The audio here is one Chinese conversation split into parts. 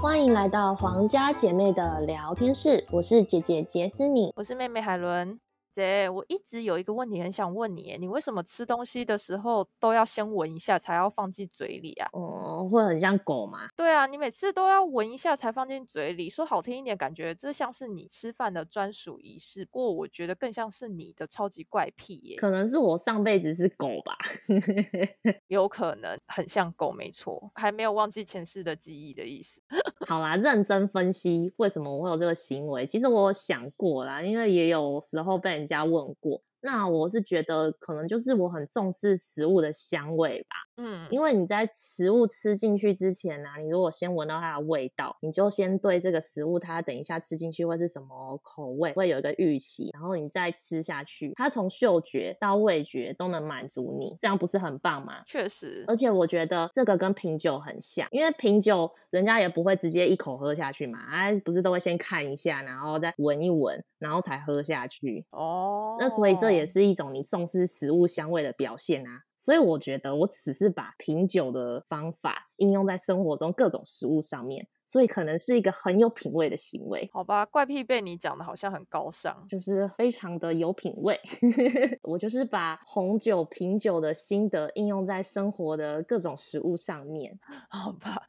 欢迎来到皇家姐妹的聊天室，我是姐姐杰斯米。我是妹妹海伦。姐，我一直有一个问题很想问你耶，你为什么吃东西的时候都要先闻一下才要放进嘴里啊？哦、会很像狗吗？对啊，你每次都要闻一下才放进嘴里，说好听一点，感觉这像是你吃饭的专属仪式。不过我觉得更像是你的超级怪癖耶，可能是我上辈子是狗吧。有可能很像狗，没错，还没有忘记前世的记忆的意思。好啦，认真分析为什么我会有这个行为，其实我想过啦，因为也有时候被人家问过。那我是觉得可能就是我很重视食物的香味吧，嗯，因为你在食物吃进去之前呢、啊，你如果先闻到它的味道，你就先对这个食物它等一下吃进去会是什么口味，会有一个预期，然后你再吃下去，它从嗅觉到味觉都能满足你，这样不是很棒吗？确实，而且我觉得这个跟品酒很像，因为品酒人家也不会直接一口喝下去嘛，啊，不是都会先看一下，然后再闻一闻，然后才喝下去。哦，那所以这也是一种你重视食物香味的表现啊。所以我觉得我只是把品酒的方法应用在生活中各种食物上面，所以可能是一个很有品味的行为。好吧，怪癖被你讲的好像很高尚。就是非常的有品味，我就是把红酒品酒的心得应用在生活的各种食物上面。好吧，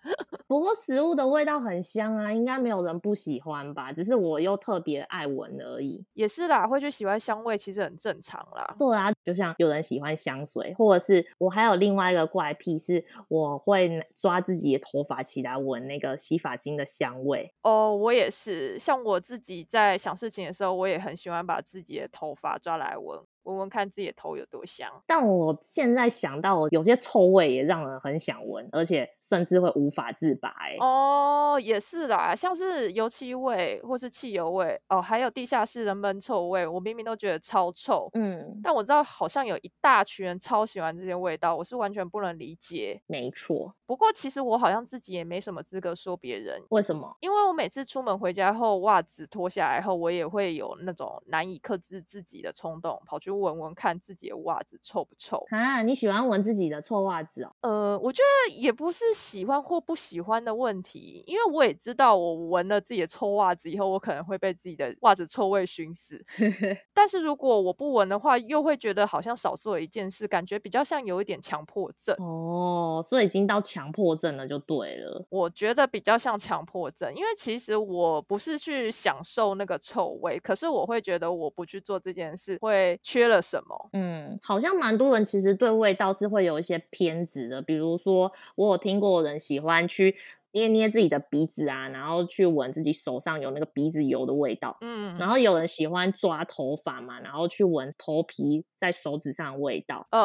不过食物的味道很香啊，应该没有人不喜欢吧？只是我又特别爱闻而已。也是啦，会去喜欢香味，其实很正常啦。对啊，就像有人喜欢香水，或者是我还有另外一个怪癖，是我会抓自己的头发起来闻那个洗发金的香味。哦，我也是，像我自己在想事情的时候，我也很喜欢把自己的头发抓来闻，闻闻看自己的头有多香。但我现在想到，有些臭味也让人很想闻，而且甚至会无法自拔、欸。哦，也是啦，像是油漆味或是汽油味，哦，还有地下室的闷臭味，我明明都觉得超臭，嗯，但我知道好像有一大群人超喜欢这些味道，我是完全不能理解。没错。不过其实我好像自己也没什么资格说别人，为什么？因为我每次出门回家后，袜子脱下来后，我也会有那种难以克制自己的冲动，跑去闻闻看自己的袜子臭不臭。啊，你喜欢闻自己的臭袜子哦？呃，我觉得也不是喜欢或不喜欢的问题，因为我也知道，我闻了自己的臭袜子以后，我可能会被自己的袜子臭味熏死。但是如果我不闻的话，又会觉得好像少做了一件事，感觉比较像有一点强迫症。哦，所以已经到强迫症了，就对了。我觉得比较像强迫症，因为其实我不是去享受那个臭味，可是我会觉得我不去做这件事会缺了什么。嗯，好像蛮多人其实对味道是会有一些偏执的，比如说我有听过人喜欢去捏捏自己的鼻子啊，然后去闻自己手上有那个鼻子油的味道。嗯，然后有人喜欢抓头发嘛，然后去闻头皮在手指上的味道。哦哦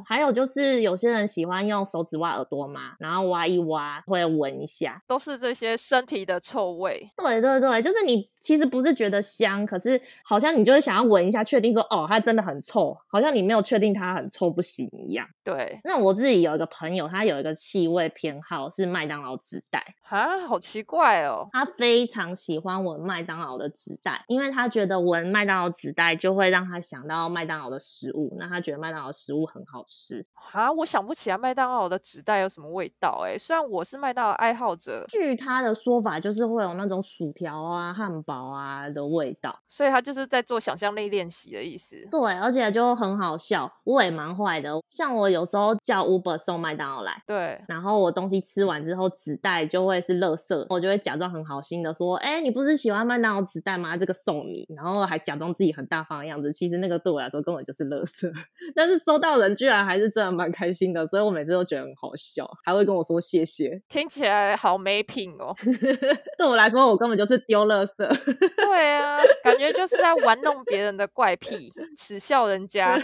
哦，还有就是有些人喜欢用手指挖耳朵嘛，然后挖一挖会闻一下。都是这些身体的臭味。对对对，就是你其实不是觉得香，可是好像你就会想要闻一下，确定说哦，它真的很臭，好像你没有确定它很臭不行一样。对，那我自己有一个朋友，他有一个气味偏好是麦当劳纸袋，啊，好奇怪哦。他非常喜欢闻麦当劳的纸袋，因为他觉得闻麦当劳纸袋就会让他想到麦当劳的食物，那他觉得麦当劳的食物很好吃。啊，我想不起来麦当劳的纸袋有什么味道哎。虽然我是麦当劳爱好者，据他的说法，就是会有那种薯条啊、汉堡啊的味道。所以他就是在做想象力练习的意思。对，而且就很好笑。我也蛮坏的，像我有时候叫 Uber 送麦当劳来，对，然后我东西吃完之后，纸袋就会是垃圾，我就会假装很好心的说：“哎、你不是喜欢麦当劳纸袋吗？这个送你。”然后还假装自己很大方的样子，其实那个对我来说根本就是垃圾。但是收到人居然还是真的蛮开心的，所以我每次都觉得很好笑，还会跟我说谢谢。听起来好没品哦。对我来说，我根本就是丢垃圾。对啊，感觉就是在玩弄别人的怪癖，耻笑人家。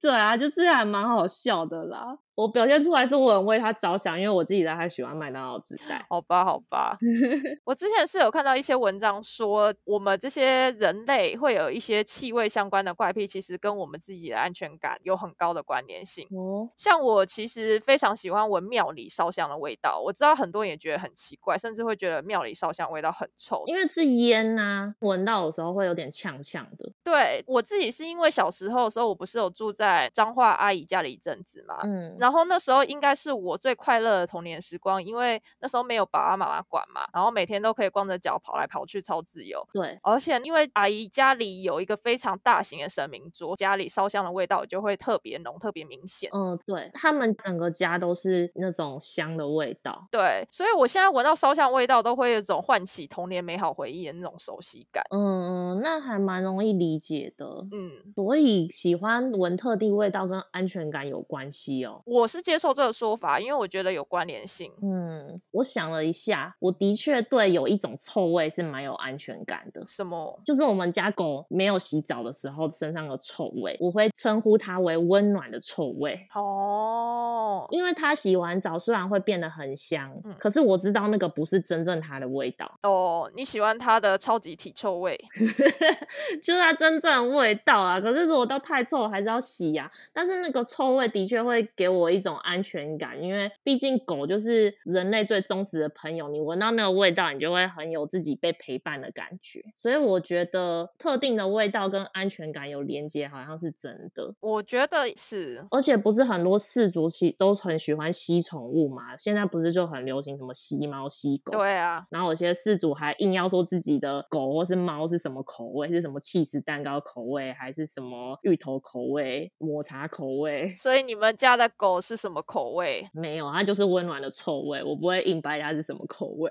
对啊，就是还蛮好笑的啦。我表现出来是我很为他着想，因为我自己在他喜欢麦当劳纸袋。好吧，好吧。我之前是有看到一些文章说，我们这些人类会有一些气味相关的怪癖，其实跟我们自己的安全感有很高的关联性。哦，像我其实非常喜欢闻庙里烧香的味道，我知道很多人也觉得很奇怪，甚至会觉得庙里烧香味道很臭。因为是烟呐、闻到的时候会有点呛呛的。对我自己是因为小时候的时候，我不是有住在彰化阿姨家里一阵子嘛，嗯，然后那时候应该是我最快乐的童年时光，因为那时候没有爸爸妈妈管嘛，然后每天都可以光着脚跑来跑去，超自由。对，而且因为阿姨家里有一个非常大型的神明桌，家里烧香的味道就会特别浓、特别明显。嗯，对，他们整个家都是那种香的味道。对，所以我现在闻到烧香味道，都会有一种唤起童年美好回忆的那种熟悉感。嗯嗯，那还蛮容易理解的。嗯，所以喜欢闻特定味道跟安全感有关系哦。我是接受这个说法，因为我觉得有关联性。嗯，我想了一下，我的确对有一种臭味是蛮有安全感的。什么？就是我们家狗没有洗澡的时候身上的臭味，我会称呼它为温暖的臭味。哦，因为它洗完澡虽然会变得很香，嗯可是我知道那个不是真正它的味道，哦，你喜欢它的超级体臭味？就是它真正的味道啊。可是如果到太臭，还是要洗呀、但是那个臭味的确会给我一种安全感，因为毕竟狗就是人类最忠实的朋友，你闻到那个味道，你就会很有自己被陪伴的感觉。所以我觉得特定的味道跟安全感有连接，好像是真的。我觉得是。而且不是很多氏族其都很喜欢吸宠物嘛？现在不是就很流行什么吸猫、吸狗？对啊，然后有些饲主还硬要说自己的狗或是猫是什么口味，是什么气死蛋糕口味，还是什么芋头口味、抹茶口味？所以你们家的狗是什么口味？没有，它就是温暖的臭味，我不会硬掰它是什么口味。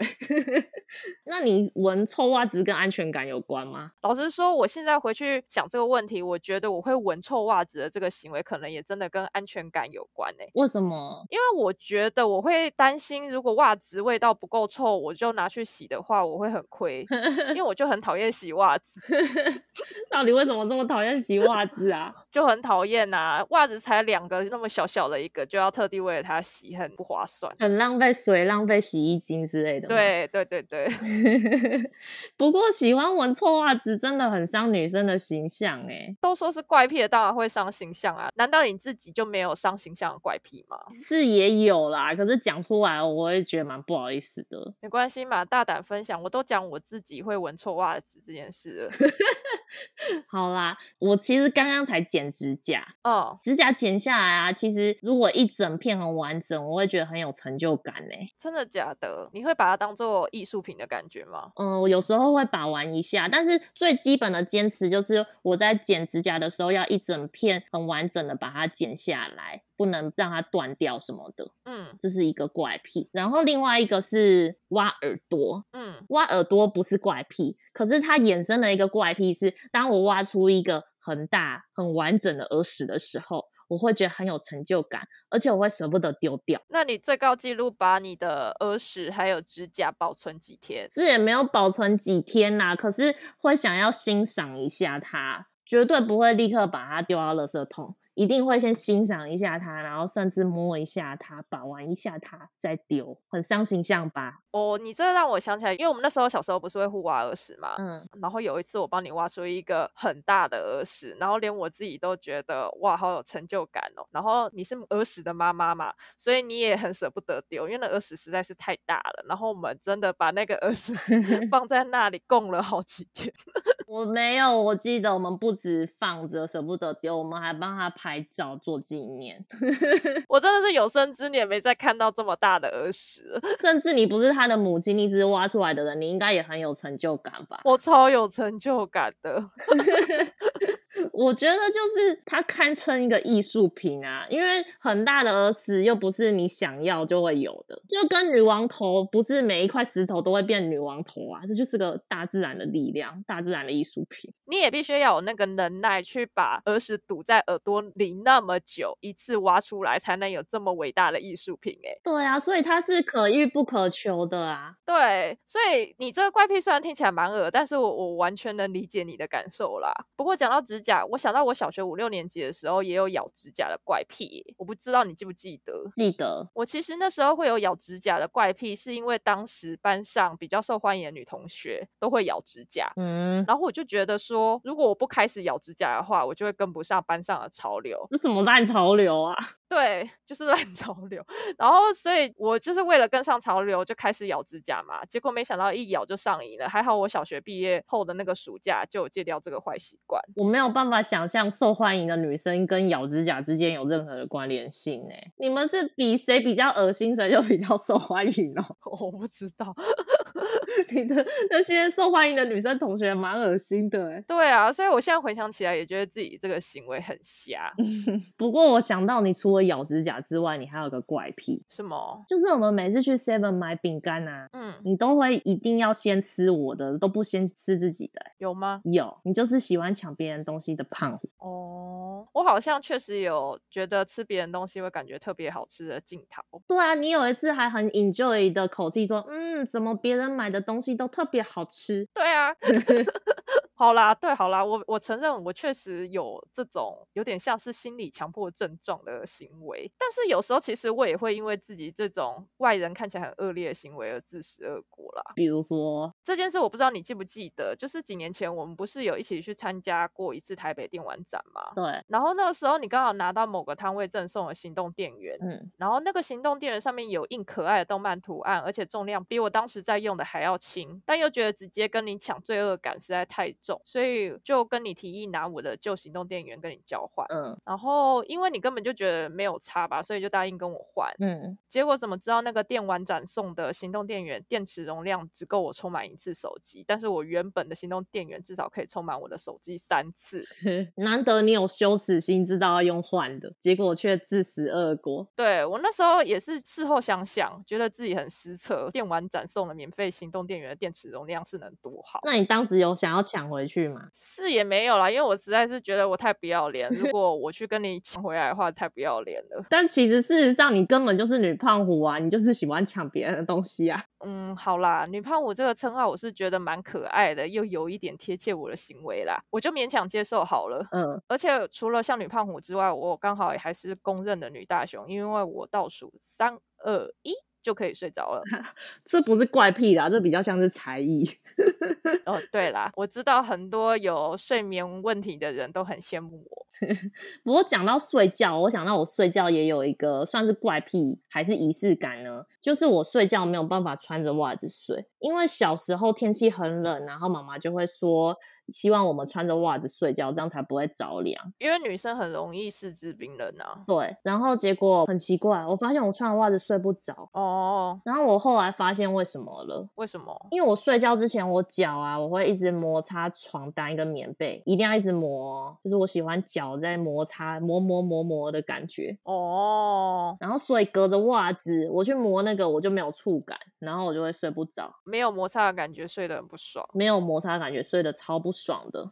那你闻臭袜子跟安全感有关吗？老实说，我现在回去想这个问题，我觉得我会闻臭袜子的这个行为，可能也真的跟安全感有关诶、为什么？因为我觉得我会担心，如果袜子味道不够臭，我就拿去洗的话，我会很亏，因为我就很讨厌洗袜子，到底为什么这么讨厌洗袜子啊？就很讨厌呐。袜子才两个那么小小的一个，就要特地为了它洗，很不划算。很浪费水、浪费洗衣精之类的。，对对对对，不过喜欢闻臭袜子真的很伤女生的形象哎。都说是怪癖的，当然会伤形象啊。难道你自己就没有伤形象的怪癖吗？是也有啦，可是讲出来我会觉得蛮不好意思的。没关系嘛，大胆分享。我都讲我自己会闻臭袜子这件事了。好啦，我其实刚刚才剪指甲，哦，指甲剪下来啊，其实如果一整片很完整，我会觉得很有成就感欸。真的假的？你会把它当做艺术品的感觉吗？嗯，我有时候会把玩一下，但是最基本的坚持就是我在剪指甲的时候要一整片很完整的把它剪下来，不能让它断掉什么的，嗯这是一个怪癖。然后另外一个是挖耳朵，嗯，挖耳朵不是怪癖，可是它衍生了一个怪癖是，当我挖出一个很大、很完整的耳屎的时候，我会觉得很有成就感，而且我会舍不得丢掉。那你最高纪录把你的耳屎还有指甲保存几天？是也没有保存几天呐、可是会想要欣赏一下它，绝对不会立刻把它丢到垃圾桶。一定会先欣赏一下它，然后甚至摸一下它，把玩一下它，再丢，很伤形象吧？哦，你这让我想起来，因为我们那时候小时候不是会互挖耳屎嘛，嗯，然后有一次我帮你挖出一个很大的耳屎，然后连我自己都觉得哇，好有成就感哦。然后你是耳屎的妈妈嘛，所以你也很舍不得丢，因为那耳屎实在是太大了。然后我们真的把那个耳屎 放在那里供了好几天。我没有，我记得我们不止放着舍不得丢，我们还帮他拍照做纪念。我真的是有生之年没再看到这么大的耳屎了，甚至你不是他的母亲，你只是挖出来的人，你应该也很有成就感吧？我超有成就感的。我觉得就是它堪称一个艺术品啊，因为很大的耳屎又不是你想要就会有的，就跟女王头不是每一块石头都会变女王头啊，这就是个大自然的力量，大自然的艺术品。你也必须要有那个能耐去把耳屎堵在耳朵里那么久，一次挖出来，才能有这么伟大的艺术品、欸。对啊，所以它是可遇不可求的啊。对，所以你这个怪癖虽然听起来蛮恶，但是我我完全能理解你的感受啦。不过讲到指甲。甲，我想到我小学五六年级的时候也有咬指甲的怪癖，我不知道你记不记得？记得。我其实那时候会有咬指甲的怪癖，是因为当时班上比较受欢迎的女同学都会咬指甲，嗯，然后我就觉得说，如果我不开始咬指甲的话，我就会跟不上班上的潮流。这什么烂潮流啊？对，就是烂潮流。然后，所以我就是为了跟上潮流，就开始咬指甲嘛。结果没想到一咬就上瘾了。还好我小学毕业后的那个暑假就有戒掉这个坏习惯。我没有办法想象受欢迎的女生跟咬指甲之间有任何的关联性哎。你们是比谁比较恶心，谁就比较受欢迎哦？我不知道。你的那些受欢迎的女生同学蛮恶心的哎。对啊，所以我现在回想起来也觉得自己这个行为很瞎。不过我想到你除了咬指甲之外，你还有个怪癖，什么？就是我们每次去 Seven 买饼干啊，嗯，你都会一定要先吃我的，都不先吃自己的。有吗？有，你就是喜欢抢别人东西的胖虎。哦，我好像确实有觉得吃别人东西会感觉特别好吃的镜头。对啊，你有一次还很 enjoy 的口气说，嗯，怎么别人买的东西都特别好吃？对啊。好啦，对，好啦，我我承认我确实有这种有点像是心理强迫症状的行为，但是有时候其实我也会因为自己这种外人看起来很恶劣的行为而自食恶果啦。比如说这件事，我不知道你记不记得，就是几年前我们不是有一起去参加过一次台北电玩展吗？对，然后那个时候你刚好拿到某个摊位赠送的行动电源，嗯，然后那个行动电源上面有印可爱的动漫图案，而且重量比我当时在用的还要轻，但又觉得直接跟你抢罪恶感实在太重，所以。就跟你提议拿我的旧行动电源跟你交换，嗯，然后因为你根本就觉得没有差吧，所以就答应跟我换，嗯，结果怎么知道那个电玩展送的行动电源电池容量只够我充满一次手机，但是我原本的行动电源至少可以充满我的手机三次，难得你有羞耻心，知道要用换的，结果却自食恶果。对我那时候也是事后想想，觉得自己很失策，电玩展送的免费行动电源的电池容量是能多好？那你当时有想要抢回去吗？是也没有啦，因为我实在是觉得我太不要脸。如果我去跟你抢回来的话，太不要脸了。但其实事实上，你根本就是女胖虎啊！你就是喜欢抢别人的东西啊。嗯，好啦，女胖虎这个称号我是觉得蛮可爱的，又有一点贴切我的行为啦，我就勉强接受好了。嗯，而且除了像女胖虎之外，我刚好也还是公认的女大雄，因为我倒数三二一。就可以睡着了，这不是怪癖啦，这比较像是才艺。哦，对啦，我知道很多有睡眠问题的人都很羡慕我。不过讲到睡觉，我想到我睡觉也有一个算是怪癖还是仪式感呢，就是我睡觉没有办法穿着袜子睡，因为小时候天气很冷，然后妈妈就会说。希望我们穿着袜子睡觉，这样才不会着凉。因为女生很容易四肢冰冷啊。对，然后结果很奇怪，我发现我穿着袜子睡不着。哦。然后我后来发现为什么了？为什么？因为我睡觉之前，我脚啊，我会一直摩擦床单跟棉被，一定要一直磨，就是我喜欢脚在摩擦，磨磨磨磨的感觉。哦。然后所以隔着袜子我去磨那个，我就没有触感，然后我就会睡不着。没有摩擦的感觉，睡得很不爽。没有摩擦的感觉，睡得超不。爽的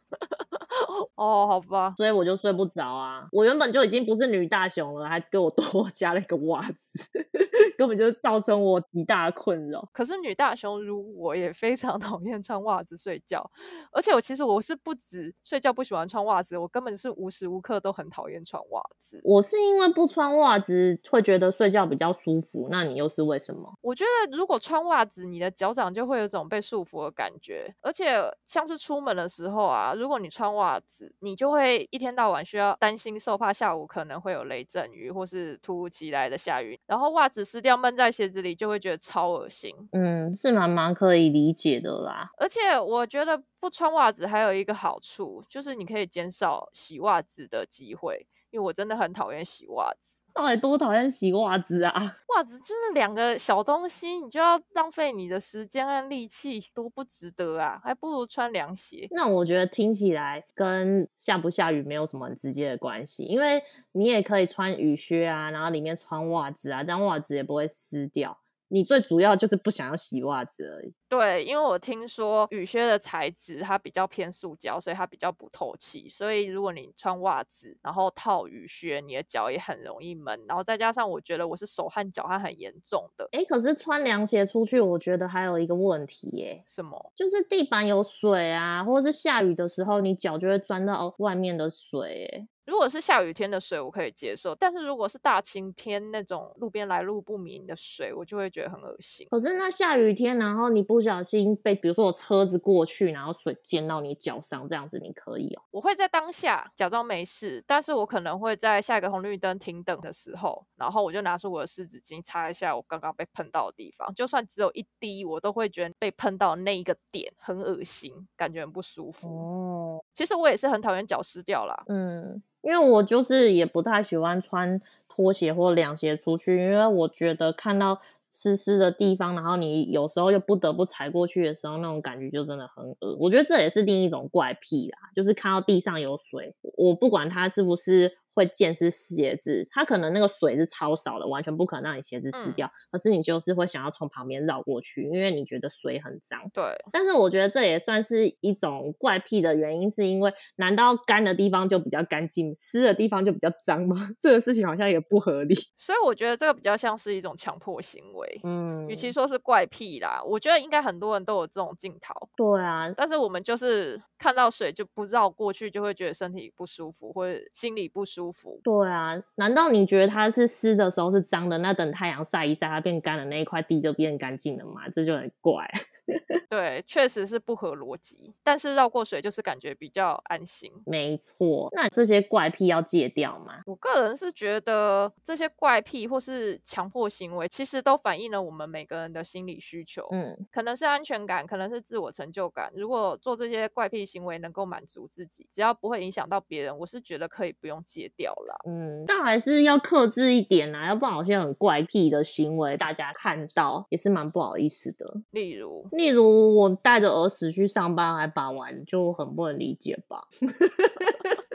哦，好吧，所以我就睡不着啊。我原本就已经不是女大熊了，还给我多 加了一个袜子，根本就造成我极大的困扰。可是女大熊如我也非常讨厌穿袜子睡觉，而且我其实我是不止睡觉不喜欢穿袜子，我根本是无时无刻都很讨厌穿袜子。我是因为不穿袜子会觉得睡觉比较舒服，那你又是为什么？我觉得如果穿袜子，你的脚掌就会有种被束缚的感觉，而且像是出门的时候啊，如果你穿袜子，你就会一天到晚需要担心受怕下午可能会有雷阵雨，或是突如其来的下雨，然后袜子湿掉闷在鞋子里，就会觉得超恶心。嗯，是蛮蛮可以理解的啦。而且我觉得不穿袜子还有一个好处，就是你可以减少洗袜子的机会，因为我真的很讨厌洗袜子。到底多讨厌洗袜子啊！袜子就是两个小东西，你就要浪费你的时间和力气，多不值得啊！还不如穿凉鞋。那我觉得听起来跟下不下雨没有什么很直接的关系，因为你也可以穿雨靴啊，然后里面穿袜子啊，这样袜子也不会湿掉。你最主要就是不想要洗袜子而已。对，因为我听说雨靴的材质它比较偏塑胶，所以它比较不透气。所以如果你穿袜子，然后套雨靴，你的脚也很容易闷。然后再加上我觉得我是手汗脚汗很严重的。哎，可是穿凉鞋出去，我觉得还有一个问题耶。什么？就是地板有水啊，或者是下雨的时候，你脚就会钻到外面的水。哎。如果是下雨天的水，我可以接受；但是如果是大晴天那种路边来路不明的水，我就会觉得很恶心。可是那下雨天，然后你不小心被，比如说我车子过去，然后水溅到你脚上，这样子你可以哦。我会在当下假装没事，但是我可能会在下一个红绿灯停等的时候，然后我就拿出我的湿纸巾擦一下我刚刚被喷到的地方，就算只有一滴，我都会觉得被喷到那一个点很恶心，感觉很不舒服。哦，其实我也是很讨厌脚湿掉啦。嗯。因为我就是也不太喜欢穿拖鞋或凉鞋出去，因为我觉得看到湿湿的地方，然后你有时候又不得不踩过去的时候，那种感觉就真的很恶我觉得这也是另一种怪癖啦，就是看到地上有水，我不管它是不是。会溅湿鞋子，它可能那个水是超少的，完全不可能让你鞋子湿掉。可是你就是会想要从旁边绕过去，因为你觉得水很脏。对。但是我觉得这也算是一种怪癖的原因，是因为难道干的地方就比较干净，湿的地方就比较脏吗？这个事情好像也不合理。所以我觉得这个比较像是一种强迫行为。嗯。与其说是怪癖啦，我觉得应该很多人都有这种镜头。对啊。但是我们就是看到水就不绕过去，就会觉得身体不舒服或者心里不舒服。对啊，难道你觉得它是湿的时候是脏的？那等太阳晒一晒，它变干的那一块地就变干净了吗？这就很怪。对，确实是不合逻辑。但是绕过水就是感觉比较安心。没错，那这些怪癖要戒掉吗？我个人是觉得这些怪癖或是强迫行为，其实都反映了我们每个人的心理需求。嗯，可能是安全感，可能是自我成就感。如果做这些怪癖行为能够满足自己，只要不会影响到别人，我是觉得可以不用戒掉了。嗯，但还是要克制一点啊，要不然有些很怪癖的行为，大家看到也是蛮不好意思的。例如，例如我带着儿子去上班还把玩，就很不能理解吧。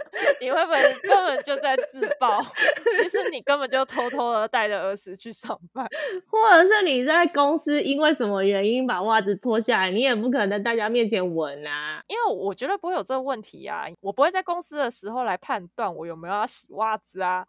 你会不会根本就在自爆？其实你根本就偷偷的带着儿时去上班，或者是你在公司因为什么原因把袜子脱下来，你也不可能在大家面前闻啊。因为我觉得不会有这个问题啊，我不会在公司的时候来判断我有没有要洗袜子啊。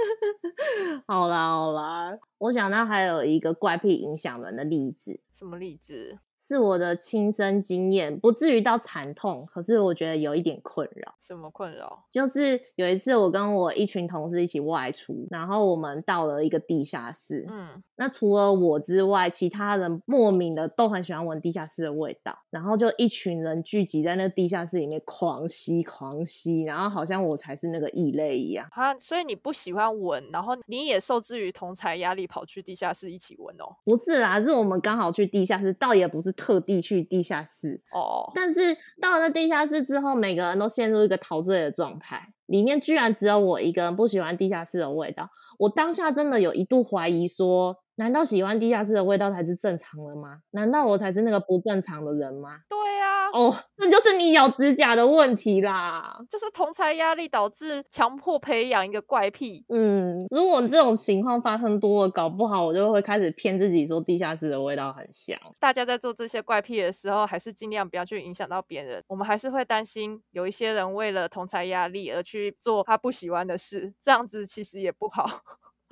好啦好啦，我想到还有一个怪癖影响人的例子，什么例子？是我的亲身经验，不至于到惨痛，可是我觉得有一点困扰。什么困扰？就是有一次我跟我一群同事一起外出，然后我们到了一个地下室。嗯，那除了我之外，其他人莫名的都很喜欢闻地下室的味道，然后就一群人聚集在那地下室里面狂吸狂吸，然后好像我才是那个异类一样。啊，所以你不喜欢闻，然后你也受制于同才压力，跑去地下室一起闻哦？不是啦，是我们刚好去地下室，倒也不是。特地去地下室哦，但是到了地下室之后，每个人都陷入一个陶醉的状态，里面居然只有我一个人不喜欢地下室的味道。我当下真的有一度怀疑说。难道喜欢地下室的味道才是正常的吗？难道我才是那个不正常的人吗？对呀，哦，那就是你咬指甲的问题啦，就是同才压力导致强迫培养一个怪癖。嗯，如果这种情况发生多了，搞不好我就会开始骗自己说地下室的味道很香。大家在做这些怪癖的时候，还是尽量不要去影响到别人。我们还是会担心有一些人为了同才压力而去做他不喜欢的事，这样子其实也不好。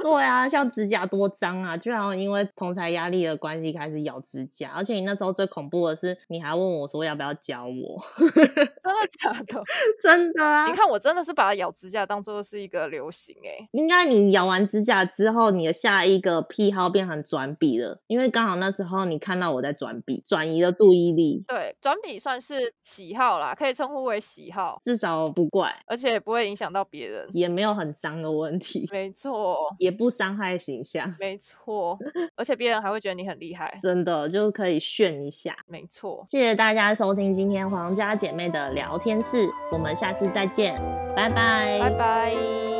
对啊，像指甲多脏啊！居然因为同才压力的关系开始咬指甲，而且你那时候最恐怖的是，你还问我说要不要教我？真的假的？真的啊！你看我真的是把咬指甲当做是一个流行哎。应该你咬完指甲之后，你的下一个癖好变成转笔了，因为刚好那时候你看到我在转笔，转移了注意力。对，转笔算是喜好啦，可以称呼为喜好，至少不怪，而且不会影响到别人，也没有很脏的问题。没错。也不伤害形象，没错，而且别人还会觉得你很厉害，真的就可以炫一下，没错。谢谢大家收听今天皇家姐妹的聊天室，我们下次再见，拜拜，拜拜。